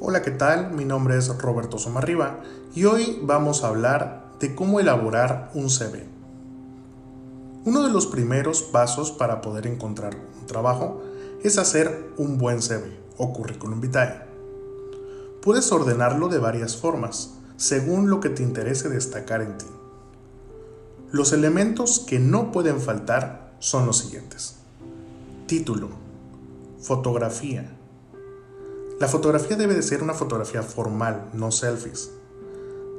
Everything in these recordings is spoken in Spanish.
Hola, ¿qué tal? Mi nombre es Roberto Somarriba y hoy vamos a hablar de cómo elaborar un CV. Uno de los primeros pasos para poder encontrar un trabajo es hacer un buen CV o currículum vitae. Puedes ordenarlo de varias formas, según lo que te interese destacar en ti. Los elementos que no pueden faltar son los siguientes. Título. Fotografía. La fotografía debe de ser una fotografía formal, no selfies.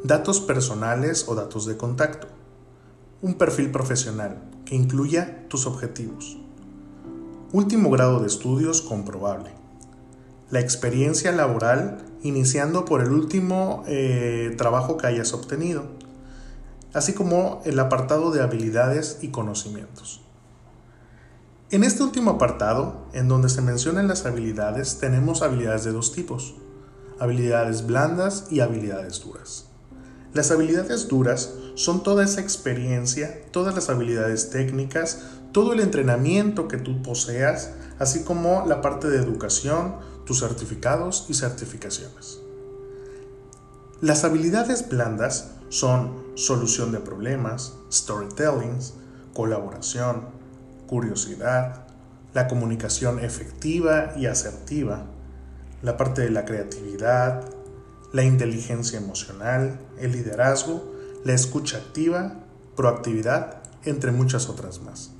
Datos personales o datos de contacto. Un perfil profesional que incluya tus objetivos. Último grado de estudios comprobable. La experiencia laboral iniciando por el último eh, trabajo que hayas obtenido, así como el apartado de habilidades y conocimientos. En este último apartado, en donde se mencionan las habilidades, tenemos habilidades de dos tipos, habilidades blandas y habilidades duras. Las habilidades duras son toda esa experiencia, todas las habilidades técnicas, todo el entrenamiento que tú poseas, así como la parte de educación, tus certificados y certificaciones. Las habilidades blandas son solución de problemas, storytelling, colaboración, curiosidad, la comunicación efectiva y asertiva, la parte de la creatividad, la inteligencia emocional, el liderazgo, la escucha activa, proactividad, entre muchas otras más.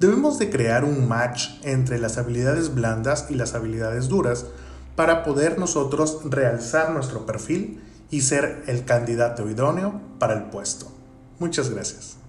Debemos de crear un match entre las habilidades blandas y las habilidades duras para poder nosotros realzar nuestro perfil y ser el candidato idóneo para el puesto. Muchas gracias.